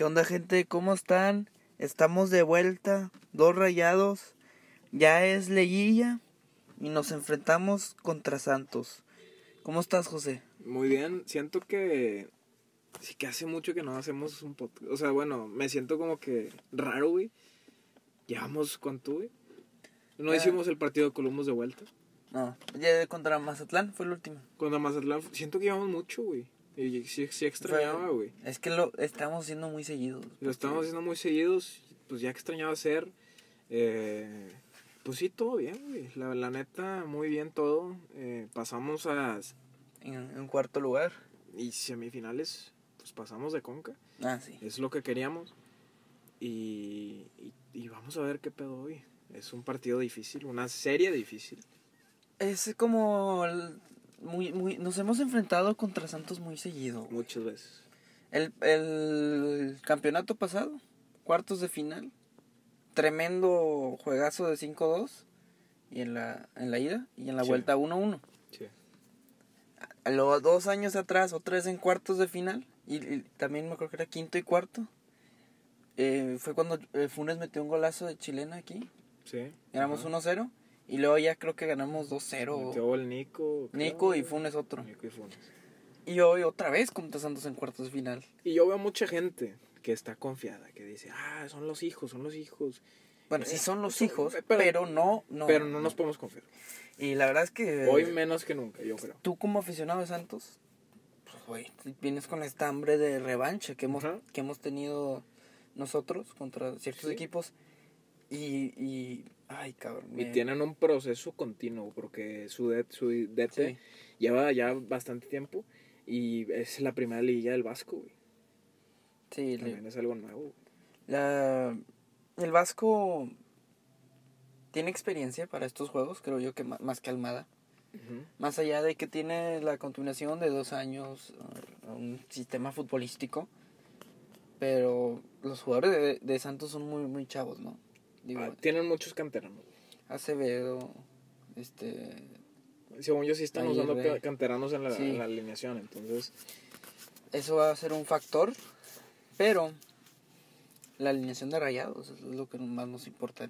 ¿Qué onda gente? ¿Cómo están? Estamos de vuelta, dos rayados. Ya es liguilla y nos enfrentamos contra Santos. ¿Cómo estás, José? Muy bien, siento que sí que hace mucho que no hacemos un podcast. O sea, bueno, me siento como que raro, güey. Llevamos cuánto, güey. No hicimos el partido de Columbus de vuelta. No, ya contra Mazatlán fue el último. Cuando Mazatlán, siento que llevamos mucho, güey. Y sí, sí extrañaba, güey. Es que lo estamos haciendo muy seguidos. Lo estamos haciendo muy seguidos, pues ya extrañaba hacer. Eh, pues sí, todo bien, güey. La, la neta, muy bien todo. Eh, pasamos a. En, en cuarto lugar. Y semifinales, pues pasamos de conca. Ah, sí. Es lo que queríamos. Y, y, y vamos a ver qué pedo hoy. Es un partido difícil, una serie difícil. Es como... el- muy, muy, nos hemos enfrentado contra Santos muy seguido. güey. Muchas veces. El, el campeonato pasado, cuartos de final, tremendo juegazo de 5-2 y en la, en la ida y en la Sí. vuelta 1-1. Sí. A los dos años atrás, otra vez en cuartos de final y, y también me acuerdo que era quinto y cuarto. Eh, fue cuando eh, Funes metió un golazo de chilena aquí, Sí. ganamos Ajá. 1-0 y luego ya creo que ganamos 2-0. Metió el Nico. creo. Nico y Funes otro. Nico y Funes. Y hoy otra vez contra Santos en cuartos de final. Y yo veo mucha gente que está confiada, que dice, ah, son los hijos, son los hijos. Bueno, Eh, sí son los son- hijos, pero- pero, no, no. Pero no nos podemos confiar. Y la verdad es que Hoy menos que nunca, yo creo. tú como aficionado de Santos, pues güey, vienes con esta hambre de revancha que hemos, Ajá. que hemos tenido nosotros contra ciertos Sí. equipos. Y, y ay, cabrón. Y tienen un proceso continuo, porque su, det, su DT Sí. lleva ya bastante tiempo y es la primera liga del Vasco, güey. Sí, le- También es algo nuevo. güey. la, el Vasco tiene experiencia para estos juegos, creo yo que más que Almada. Más allá de que tiene la continuación de dos años, uh, un sistema futbolístico, pero los jugadores de, de Santos son muy, muy chavos, ¿no? Digo, Ah, tienen muchos canteranos. Acevedo, este... Según yo sí están Aguirre. usando ca- canteranos en la, Sí. en la alineación, entonces Eso va a ser un factor, pero la alineación de rayados es lo que más nos importa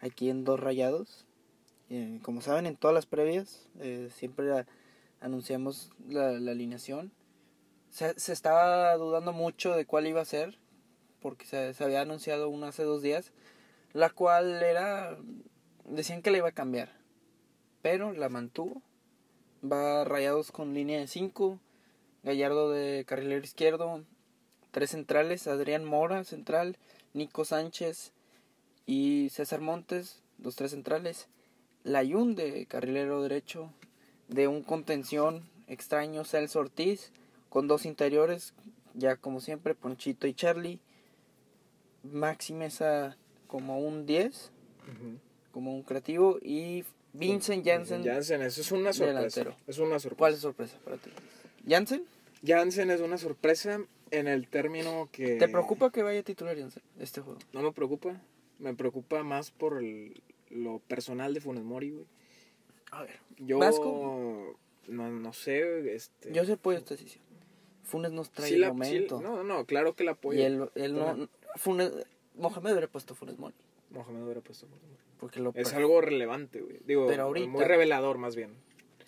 aquí en dos rayados. Como saben, en todas las previas eh, siempre anunciamos la, la alineación. Se, se estaba dudando mucho de cuál iba a ser, porque se, se había anunciado una hace dos días, la cual era, decían que la iba a cambiar, pero la mantuvo. Va rayados con línea de 5, Gallardo de carrilero izquierdo, tres centrales, Adrián Mora central, Nico Sánchez y César Montes, los tres centrales, Layún de carrilero derecho, de un contención extraño Celso Ortiz, con dos interiores, ya como siempre, Ponchito y Charlie, Maxi Mesa como un 10, ujú. como un creativo, y Vincent Janssen. Jansen, eso es una sorpresa. delantero. Es una sorpresa. ¿Cuál es sorpresa para ti? ¿Janssen? Jansen es una sorpresa en el término que... ¿Te preocupa que vaya titular Janssen este juego? No me preocupa. Me preocupa más por el- lo personal de Funes Mori, güey. A ver. Yo Vasco. no, no sé, este... Yo sé apoyo esta decisión. Funes nos trae sí el la- sí- momento. no, no, claro que la apoyo. y él, él no. Funes, Mohamed hubiera puesto Funes Mori. Mohamed hubiera puesto Funes Mori. Porque lo Es algo relevante, güey. Digo, Pero ahorita- muy revelador más bien.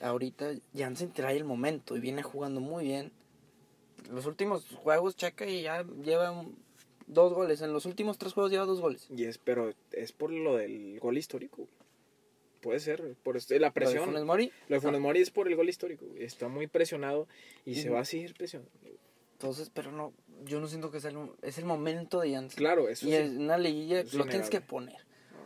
ahorita Jansen trae el momento y viene jugando muy bien. Los últimos juegos checa y ya lleva un- dos goles. En los últimos tres juegos lleva dos goles. Y es, pero es por lo del gol histórico. Puede ser, por este- la Lo de presión. Funes Mori. Lo de Funes Mori es por el gol histórico. Está muy presionado y se Ujú. va a seguir presionando. Entonces, pero no, yo no siento que sea el, es el momento de Jansen. Claro, eso y sí. en una liguilla es lo tienes que poner.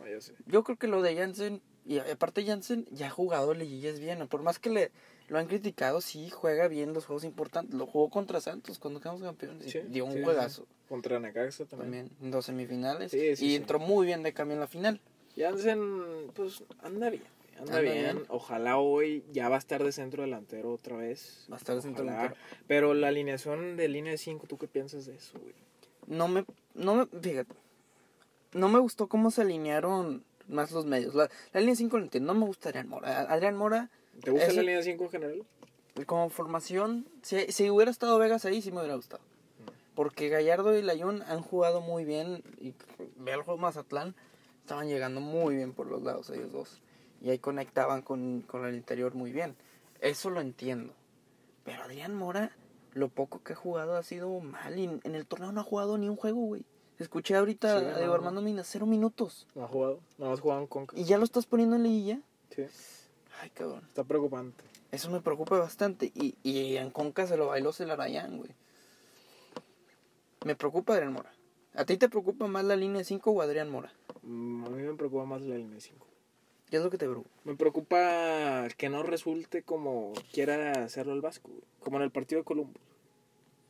No, yo sé. Yo creo que lo de Jansen, y aparte Jansen ya ha jugado liguillas bien, por más que le lo han criticado, sí juega bien los juegos importantes. Lo jugó contra Santos cuando quedamos campeones, Sí, dio un sí, sí, juegazo Contra Necaxa también. también en dos semifinales Sí, sí, y entró muy bien de cambio en la final. Jansen, pues anda bien. Anda, Anda bien. bien. Ojalá hoy ya va a estar de centro delantero otra vez. Va a estar de centro delantero. Pero la alineación de línea de 5, ¿tú qué piensas de eso, güey? No me no me fíjate. No me gustó cómo se alinearon más los medios. La, la línea 5 lo entiendo, no me gusta Adrián Mora. Adrián Mora ¿Te gusta la línea de 5 en general? como formación, si, si hubiera estado Vegas ahí sí me hubiera gustado. Porque Gallardo y Layún han jugado muy bien. Y ve el juego Mazatlán. Estaban llegando muy bien por los lados ellos dos. Y ahí conectaban con, con el interior muy bien. Eso lo entiendo. Pero Adrián Mora, lo poco que ha jugado ha sido mal. Y en, el torneo no ha jugado ni un juego, güey. Escuché ahorita Sí, a Diego no. Armando Mina, cero minutos. No ha jugado. No has jugado en Conca. Y ya lo estás poniendo en liguilla. Sí. Ay, cabrón. Está preocupante. Eso me preocupa bastante. Y, y en Conca se lo bailó Celarayán, güey. Me preocupa Adrián Mora. ¿A ti te preocupa más la línea 5 o Adrián Mora? Mm, A mí me preocupa más la línea 5. ¿Qué es lo que te preocupa? Me preocupa que no resulte como quiera hacerlo el Vasco, como en el partido de Columbus.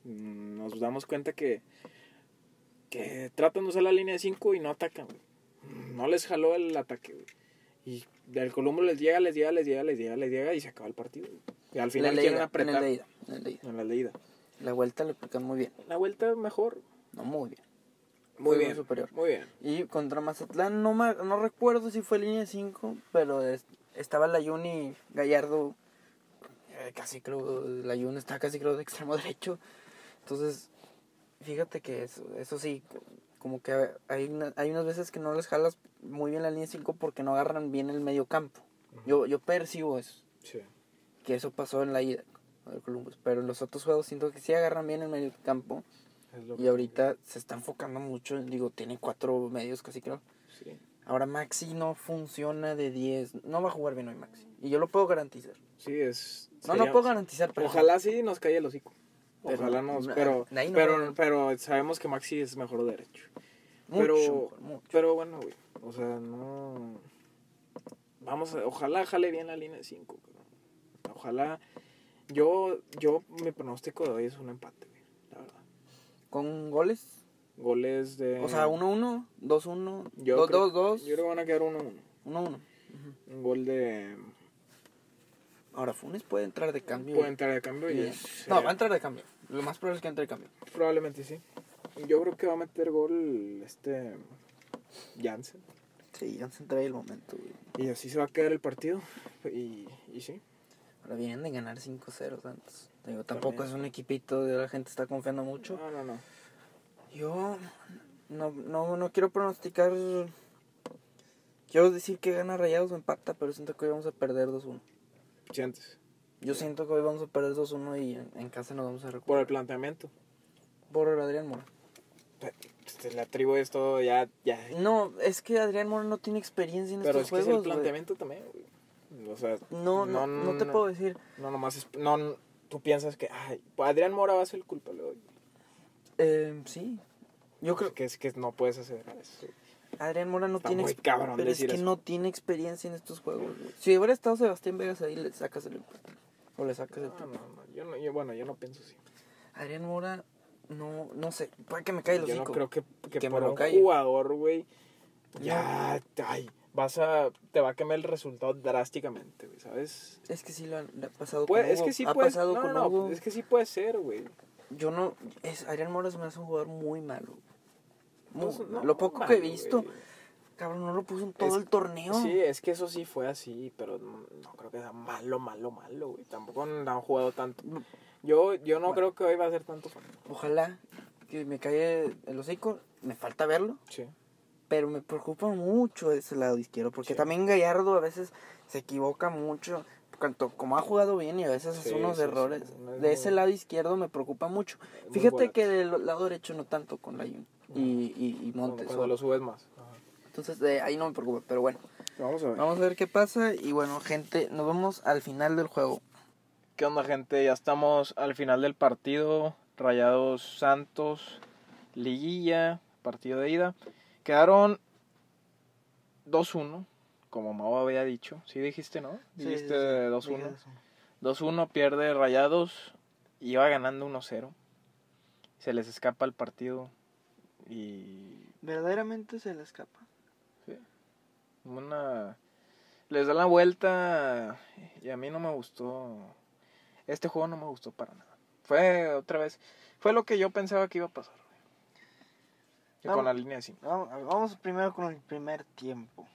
Mm, Nos damos cuenta que, que tratan de usar la línea de 5 y no atacan. No les jaló el ataque. Y del Columbus les llega, les llega, les llega, les llega, les llega y se acaba el partido. Y al final quieren apretar En de ida. En la leída. La vuelta le aplican muy bien. La vuelta mejor. No, muy bien. Muy bien. superior. Muy bien. Y contra Mazatlán, no, ma- no recuerdo si fue línea 5, pero es- estaba la Juni Gallardo, eh, casi creo, la Juni está casi creo de extremo derecho. Entonces, fíjate que eso, eso sí, como que hay, una- hay unas veces que no les jalas muy bien la línea 5 porque no agarran bien el medio campo. Yo, yo percibo eso, Sí. que eso pasó en la ida del Columbus, pero en los otros juegos siento que sí agarran bien el medio campo y ahorita se está enfocando mucho, digo, tiene cuatro medios casi creo. Sí. Ahora Maxi no funciona de 10. No va a jugar bien hoy Maxi. Y yo lo puedo garantizar. Sí, es. No, sería- no puedo garantizar, pero. Ojalá sí nos caiga el hocico. Ojalá nos. no, Pero, no pero, pero sabemos que Maxi es mejor derecho. Mucho, pero, mejor, mucho. pero bueno, güey. O sea, no. Vamos a. Ojalá jale bien la línea de 5. Ojalá. Yo, yo, mi pronóstico de hoy es un empate, güey. Con goles. Goles de. O sea, 1-1, 2-1, Yo creo- 2-2, Yo creo que van a quedar 1-1. 1-1. Un gol de. Ahora Funes puede entrar de cambio. Puede entrar de cambio y es- No, va a entrar de cambio. Lo más probable es que entre de cambio. Probablemente sí. Yo creo que va a meter gol este. Jansen. Sí, ya se trae el momento, güey. Y así se va a quedar el partido. Y, y sí. Ahora vienen de ganar 5-0 Santos. Digo, tampoco es un equipito de la gente está confiando mucho. No, no, no. Yo no, no, no quiero pronosticar. Quiero decir que gana Rayados o empata, pero siento que hoy vamos a perder 2-1. Sientes. Yo siento que hoy vamos a perder 2-1 y en, en casa nos vamos a Por recuperar. el planteamiento. Por Adrián Mora. Este, la tribu es todo ya. ya. No, es que Adrián Mora no tiene experiencia en Pero es estos que es el juegos. güey. planteamiento también, güey. O sea, No, no, no, te puedo decir. No, nomás es. No, tú piensas que. Ay, Adrián Mora va a ser el culpable hoy. Eh, sí. Yo creo que es que no puedes hacer eso. que Adrián Mora no Está tiene muy cabrón Pero es decir que eso. no tiene experiencia en estos juegos. güey. Si hubiera estado Sebastián Vegas ahí, le sacas el empate. O le sacas el No, no, no, yo no, yo, bueno, yo no pienso así. Adrián Mora, no, no sé. Puede que me caiga el Yo no hocico. creo que, que, Que por lo un calle. jugador, güey, ya, ay, vas a, te va a cambiar el resultado drásticamente, güey, ¿sabes? Es que sí lo ha, le ha pasado Puede- con es Hugo. que sí ha puede, pasado no, con no, Hugo. es que sí puede ser, güey. Yo no... Es, Adrián Mora se me hace un jugador muy malo. Muy Pues, no, lo poco malo, que he visto, güey. cabrón, no lo puso en todo Es- el torneo. Sí, es que eso sí fue así, pero no, creo que sea malo, malo, malo, güey. Tampoco han jugado tanto. Yo, yo no Bueno. creo que hoy va a ser tanto. Ojalá que me caiga el hocico. Me falta verlo. Sí. Pero me preocupa mucho ese lado izquierdo. Porque Sí. también Gallardo a veces se equivoca mucho. Tanto como ha jugado bien y a veces Sí, hace unos sí, errores. es de ese lado izquierdo me preocupa mucho. Fíjate que del lado derecho no tanto con la y, y, Montes. cuando lo subes más. Entonces de ahí no me preocupa. Pero bueno. Vamos a ver. Vamos a ver qué pasa y bueno, gente, nos vemos al final del juego. ¿Qué onda, gente? Ya estamos al final del partido. Rayados Santos, Liguilla, partido de ida. Quedaron 2-1, como Mau había dicho. ¿Sí dijiste, no? Dijiste 2-1. 2-1 pierde Rayados. Iba ganando 1-0. Se les escapa el partido. Y Verdaderamente se le escapa. una les da la vuelta y a mí no me gustó este juego no me gustó para nada fue otra vez fue lo que yo pensaba que iba a pasar Que con Vamos. la línea de 5 Vamos, vamos primero con el primer tiempo.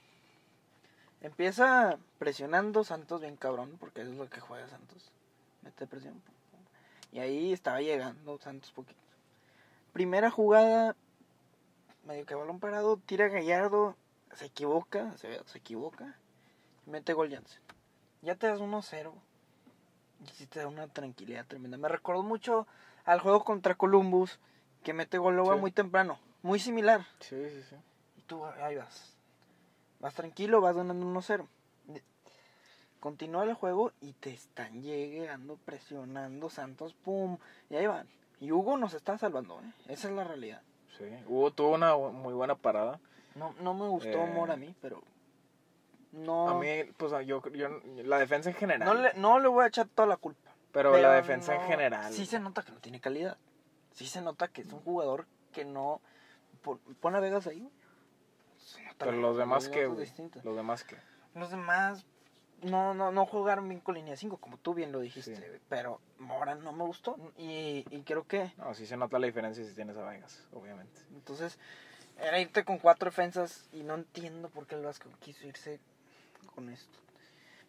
Empieza presionando Santos bien cabrón, porque eso es lo que juega Santos. Mete presión. Y ahí estaba llegando Santos poquito. primera jugada, medio que balón parado, tira Gallardo, se equivoca, se, se equivoca, y mete gol Jansen. Ya te das 1-0. Y sí te da una tranquilidad tremenda. Me recordó mucho al juego contra Columbus, que mete gol Sí. muy temprano. Muy similar. Sí, sí, sí. Y tú ahí vas. Vas tranquilo, vas ganando 1-0. Continúa el juego y te están llegando, presionando Santos, pum, y ahí van. Y Hugo nos está salvando, ¿eh? Esa es la realidad. Sí. Hugo tuvo una muy buena parada. No, no me gustó Eh. Mora a mí, pero no, A mí, pues yo, yo, la defensa en general. no, le, no le voy a echar toda la culpa. pero, la defensa en general. Sí se nota que no tiene calidad. Sí se nota que es un jugador que no... pon- a Vegas ahí. Pero los demás que. Los demás que. Los demás no, no, no jugaron bien con línea 5, como tú bien lo dijiste. Sí. Pero Mora no me gustó. Y, y creo que No, sí se nota la diferencia si tienes a Vegas, obviamente. entonces era irte con cuatro defensas y no entiendo por qué el Vasco quiso irse con esto.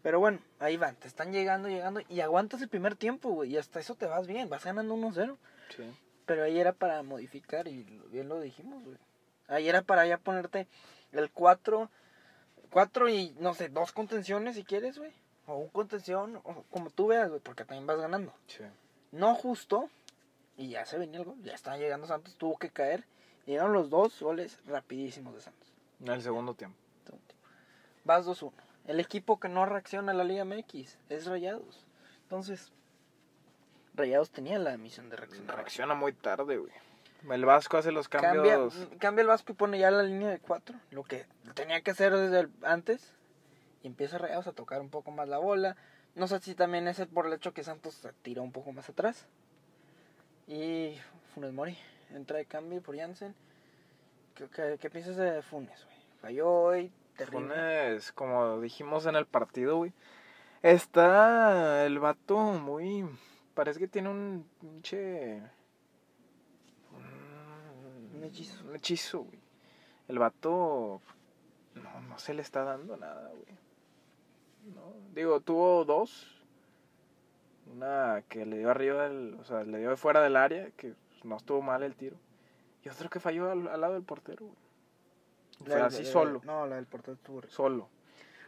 Pero bueno, ahí van, te están llegando, llegando y aguantas el primer tiempo, güey, y hasta eso te vas bien, vas ganando 1-0. Sí. Pero ahí era para modificar y bien lo dijimos, güey. Ahí era para ya ponerte el 4, 4 y no sé, dos contenciones si quieres, güey. O un contención, o como tú veas, güey, porque también vas ganando. Sí. No justo, y ya se venía el gol, ya estaba llegando Santos, tuvo que caer. Llegaron los dos goles rapidísimos de Santos. En el segundo tiempo. Vas 2-1. El equipo que no reacciona a la Liga MX es Rayados. Entonces, Rayados tenía la misión de reaccionar. Reacciona muy tarde, güey. El Vasco hace los Cambia, cambios. cambia el Vasco y pone ya la línea de 4, lo que tenía que hacer desde el- antes. Y empieza Rayados a tocar un poco más la bola. No sé si también es por el hecho que Santos se tiró un poco más atrás. Y Funes Mori entra de cambio por Jansen. ¿Qué, qué, qué piensas de Funes, güey? Falló hoy, terrible. Funes, como dijimos en el partido, güey. Está el vato muy. Parece que tiene un pinche. un- Un hechizo. Un hechizo, güey. El vato. No, no se le está dando nada, güey. No, digo, tuvo dos. Una que le dio arriba del. O sea, le dio de fuera del área, que no estuvo mal el tiro. Y otro que falló al, al lado del portero, güey. Fue La así la- solo. No, la del portero estuvo. Solo.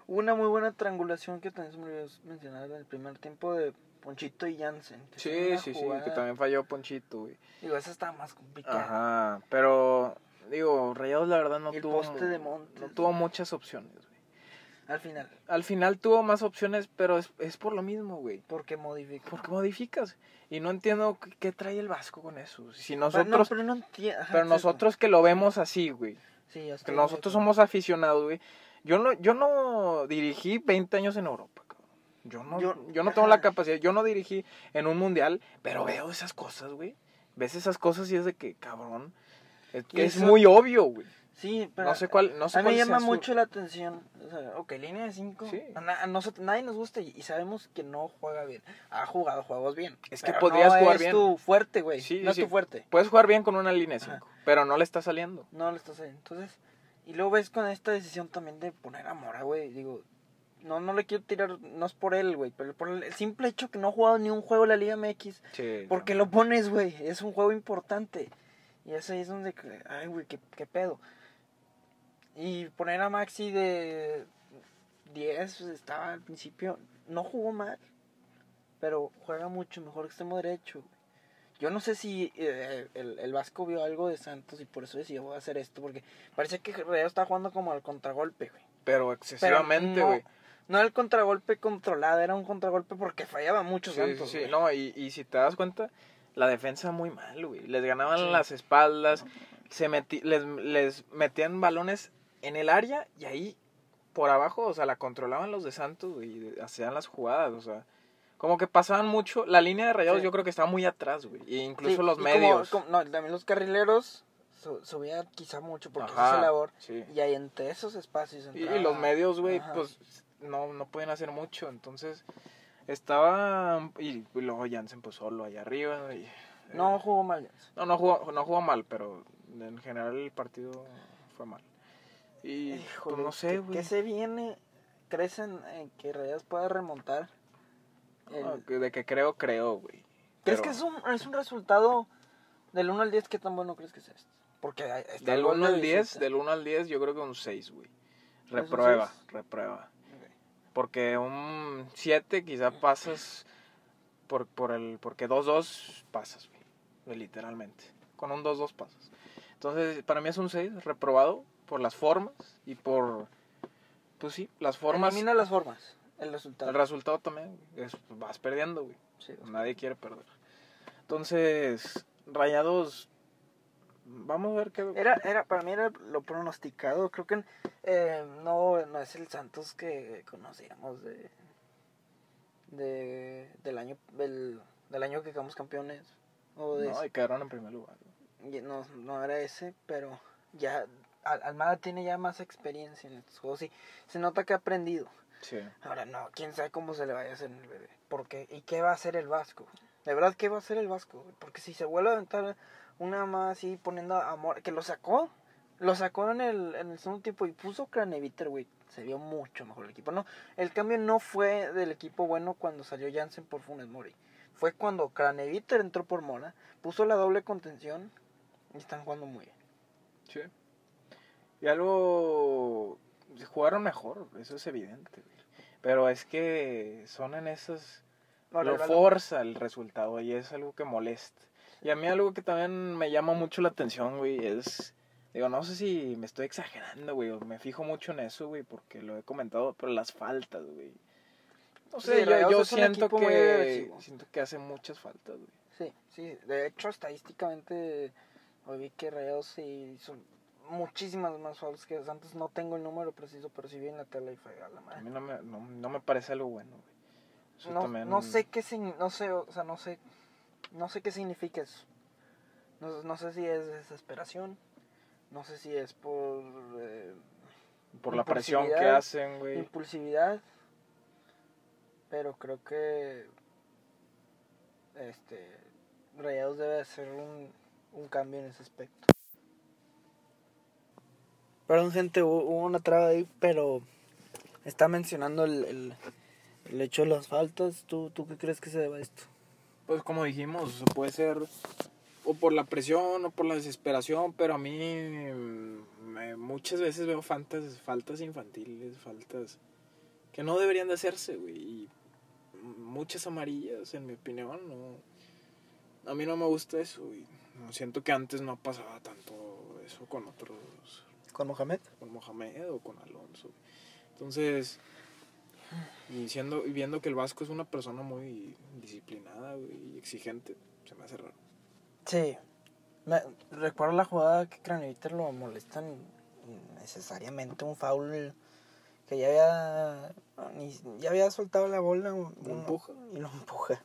Hubo una muy buena triangulación que también se me olvidó mencionar en el primer tiempo de Ponchito y Jansen. que Sí, sí, sí, que también falló Ponchito, güey. Digo, esa estaba más complicada. Ajá, pero digo, Rayados la verdad no el tuvo poste de Montes. no tuvo muchas opciones, güey. Al final, Al final tuvo más opciones, pero es, es por lo mismo, güey. porque modificó. Porque modificas y no entiendo qué, qué trae el Vasco con eso. Si Pero nosotros no, pero no entiendo. pero nosotros que lo vemos así, güey. Sí, Que estoy nosotros de acuerdo. somos aficionados, güey. Yo no yo no dirigí 20 años en Europa. Yo no Yo- yo, no tengo la capacidad, yo no dirigí en un mundial, pero veo esas cosas, güey. Ves esas cosas y es de que, cabrón, es, que es muy obvio, güey. Sí, pero. No sé cuál, no sé a mí me llama su- mucho la atención. O sea, ok, línea de 5. Sí. A, nosotros, nadie nos gusta y, sabemos que no juega bien. Ha jugado juegos bien. Es que podrías no jugar es bien. tu fuerte, güey. Sí, no sí. es tu fuerte. Puedes jugar bien con una línea Ajá. 5, pero no le está saliendo. No lo estás haciendo. Entonces, y luego ves con esta decisión también de poner a Mora, güey. Digo, no, no le quiero tirar, no es por él, güey, pero por el simple hecho que no ha jugado ni un juego en la Liga MX. Sí. ¿Por qué lo pones, güey? Es un juego importante. Y ese ahí es donde, ay, güey, qué, qué pedo. Y poner a Maxi de 10, pues, estaba al principio, no jugó mal, pero juega mucho mejor extremo derecho. güey. Yo no sé si eh, el, el Vasco vio algo de Santos y por eso decidió voy a hacer esto, porque parece que Rayo está jugando como al contragolpe, güey. Pero excesivamente, no, No el contragolpe controlado, era un contragolpe porque fallaba mucho Sí, Santos. sí, sí. No, y, y si te das cuenta, la defensa muy mal, güey. Les ganaban las espaldas, se meti- les, les metían balones en el área y ahí por abajo, o sea, la controlaban los de Santos y hacían las jugadas, o sea, como que pasaban mucho. La línea de rayados yo creo que estaba muy atrás, güey. E incluso los y medios. como- no, también los carrileros su- subían quizá mucho porque Ajá, esa labor. sí. Y ahí entre esos espacios. Y, y los medios, güey, pues no, no pueden hacer mucho. Entonces, estaba. Y, y luego Jansen, pues solo allá arriba. y- No jugó mal. No, no jugó, no jugó mal, pero en general el partido fue mal. Y Híjole, pues no sé, ¿qué- güey. ¿Qué se viene? ¿Crecen en que Reyes pueda remontar? El- No, de que creo, creo, güey. ¿Crees Pero- que es un, es un resultado Del 1 al 10, ¿qué tan bueno crees que es esto? Porque Del gol 1 de al 10, visita. del 1 al 10 yo creo que un 6, güey. Reprueba, reprueba. Porque un 7 quizá pasas por, por el porque 2-2 pasas, güey, literalmente. Con un 2-2 pasas. Entonces, para mí es un 6 reprobado por las formas y por pues sí, las formas. Elimina las formas, el resultado. El resultado también es, vas perdiendo, güey. Sí, Nadie quiere perder. Entonces, Rayados vamos a ver qué Era, era, para mí era lo pronosticado. Creo que eh, no, no es el Santos que conocíamos de, de del año del, del año que quedamos campeones. O de No, y quedaron en primer lugar. no, no era ese, pero ya Al- Almada tiene ya más experiencia en estos juegos y se nota que ha aprendido. Sí. Ahora no, quién sabe cómo se le vaya a hacer en el bebé. ¿Por qué? ¿Y qué va a hacer el Vasco? De verdad, ¿qué va a hacer el Vasco? Porque si se vuelve a aventar una más así poniendo amor, que lo sacó, lo sacó en el, en el segundo tiempo y puso Craneviter, güey. Se vio mucho mejor el equipo. No, el cambio no fue del equipo bueno cuando salió Jansen por Funes Mori. Fue cuando Craneviter entró por Mora, puso la doble contención y están jugando muy bien. Sí. Y algo. Jugaron mejor, eso es evidente. güey. Pero es que son en esas. Ahora, lo forza el resultado y es algo que molesta. Y a mí algo que también me llama mucho la atención, güey, es... Digo, no sé si me estoy exagerando, güey, o me fijo mucho en eso, güey, porque lo he comentado, pero las faltas, güey. No Sí, sé, yo, siento que siento que hace muchas faltas, güey. Sí, sí. De hecho, estadísticamente, hoy vi que Rayados sí hizo muchísimas más fouls que Santos. No tengo el número preciso, pero sí vi en la tele y fue a la A madre. mí no me, no, no me parece algo bueno, güey. Eso No, también- no sé qué no sé, o sea, no sé, no sé qué significa eso. No, no sé si es desesperación, no sé si es por eh, Por la presión que hacen, güey. impulsividad, pero creo que este Rayados debe hacer un, un cambio en ese aspecto. Perdón gente, hubo, hubo una traba ahí, pero está mencionando el, el, el hecho de las faltas. ¿Tú, ¿Tú qué crees que se deba a esto? Pues como dijimos, puede ser o por la presión o por la desesperación, pero a mí mm, me- muchas veces veo faltas, faltas infantiles, faltas que no deberían de hacerse, güey. y Muchas amarillas, en mi opinión, no. A mí no me gusta eso, güey. No, Siento que antes no pasaba tanto eso con otros, ¿Con Mohamed? con Mohamed o con Alonso. Entonces, y, siendo, y viendo que el Vasco es una persona muy disciplinada y exigente, se me hace raro. Sí. Me, recuerdo la jugada que Craneviter lo molestan necesariamente un foul que ya había ya había soltado la bola un- Lo empuja. y lo empuja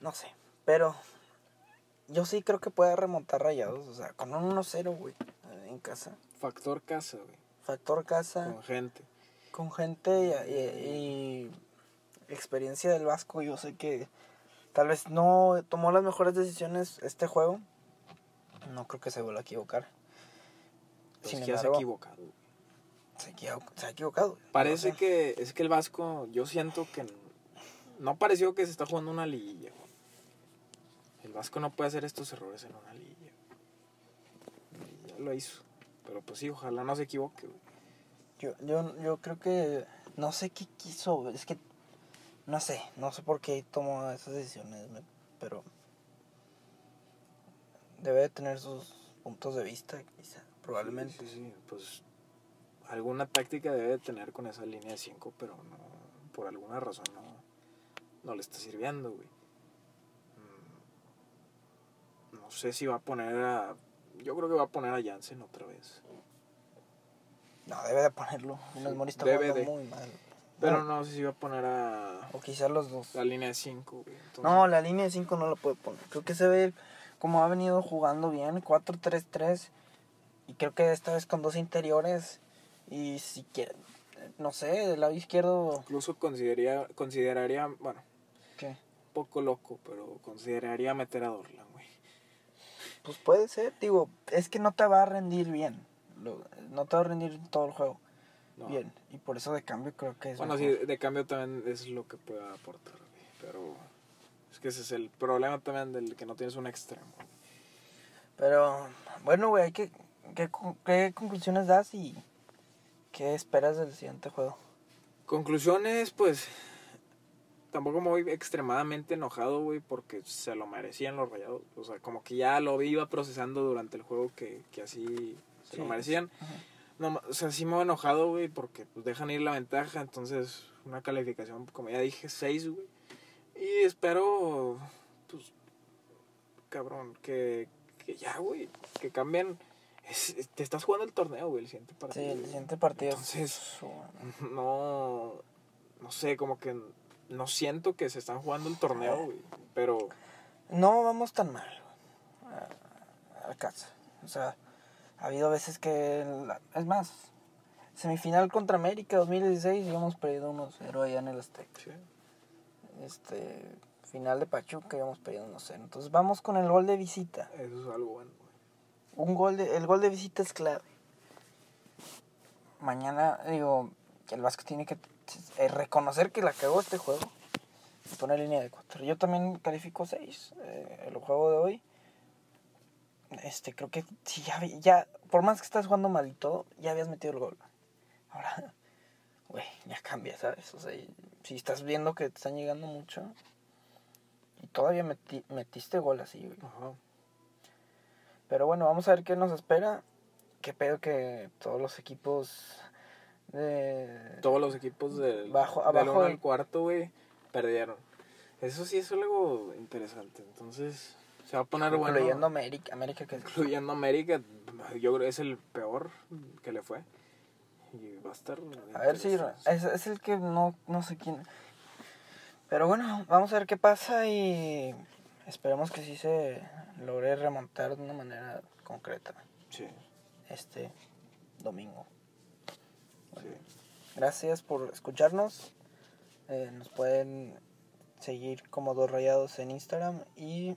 no sé pero yo sí creo que puede remontar rayados o sea con un 1-0 güey en casa Factor casa, güey, factor casa con gente. Con gente y, experiencia del Vasco, yo sé que tal vez no tomó las mejores decisiones este juego. No creo que se vuelva a equivocar. Pues Sin que ya se ha embargo, equivocado. se, ha equivocado. Parece No sé. que es que el Vasco, yo siento que no pareció que se está jugando una liguilla. El Vasco no puede hacer estos errores en una liguilla. Ya lo hizo. Pero pues sí, ojalá no se equivoque. güey. Yo, yo, yo creo que no sé qué quiso, es que no sé, no sé por qué tomó esas decisiones, pero debe de tener sus puntos de vista, quizá, probablemente. Sí, sí, pues alguna táctica debe de tener con esa línea de 5, pero no, por alguna razón no, no le está sirviendo, güey. Mm, No sé si va a poner a... Yo creo que va a poner a Jansen otra vez. No, debe de ponerlo. Funes Mori está debe jugando de. muy mal. Pero Bueno, no sé si va a poner a O quizá los dos. la línea de 5, güey. Entonces, No, la línea de 5 no la puede poner. Creo que se ve como ha venido jugando bien, 4-3-3. Y creo que esta vez con dos interiores. Y si quiere, no sé, del lado izquierdo. Incluso consideraría, consideraría, bueno, ¿Qué? un poco loco, pero consideraría meter a Dorlan, güey. Pues puede ser, digo, es que no te va a rendir bien. Lo- no te va a rendir todo el juego No. bien. Y por eso de cambio creo que es. Bueno, sí, mejor. de cambio también es lo que puede aportar. Pero es que ese es el problema también del que no tienes un extremo. Pero, bueno, güey, ¿qué, qué, ¿qué conclusiones das y qué esperas del siguiente juego? Conclusiones, pues tampoco me voy extremadamente enojado, güey, porque se lo merecían los rayados. O sea, como que ya lo iba procesando durante el juego que, que así se lo Sí. merecían. Ajá. No, o sea, sí me voy enojado, güey, porque pues, dejan ir la ventaja. Entonces, una calificación, como ya dije, 6, güey. Y espero, pues, cabrón, que, que ya, güey, que cambien. Es- es- te estás jugando el torneo, güey, el siguiente Sí, partido. el güey. siguiente partido. Entonces, no, no sé, como que no siento que se están jugando el torneo, güey. Pero, No vamos tan mal güey, a- a casa. O sea, ha habido veces que. la- es más, semifinal contra América 2016 y hemos perdido 1-0 allá en el Azteca. sí, Este. Final de Pachuca y hemos perdido 1-0. Entonces vamos con el gol de visita. eso es algo bueno, güey. Un gol de, el gol de visita es clave. Mañana, digo, el Vasco tiene que eh, reconocer que la cagó este juego y poner línea de 4. Yo también califico 6 el juego de hoy. Este, creo que si ya, ya, por más que estás jugando mal y todo, ya habías metido el gol. Ahora, güey, ya cambia, ¿sabes? O sea, si estás viendo que te están llegando mucho y todavía meti- metiste gol así, güey. Ajá. Pero bueno, vamos a ver qué nos espera. Qué pedo que todos los equipos de... Todos los equipos del, Bajo- del abajo uno del- al cuarto, güey, perdieron. Eso sí es algo interesante. Entonces, se va a poner bueno. incluyendo América, América que Incluyendo América, yo creo que es el peor que le fue. Y va a estar. A ver si es, es el que no, no sé quién. Pero bueno, vamos a ver qué pasa y esperemos que sí se logre remontar de una manera concreta Sí, este domingo. sí. Gracias por escucharnos. Eh, nos pueden seguir como dos rayados en Instagram y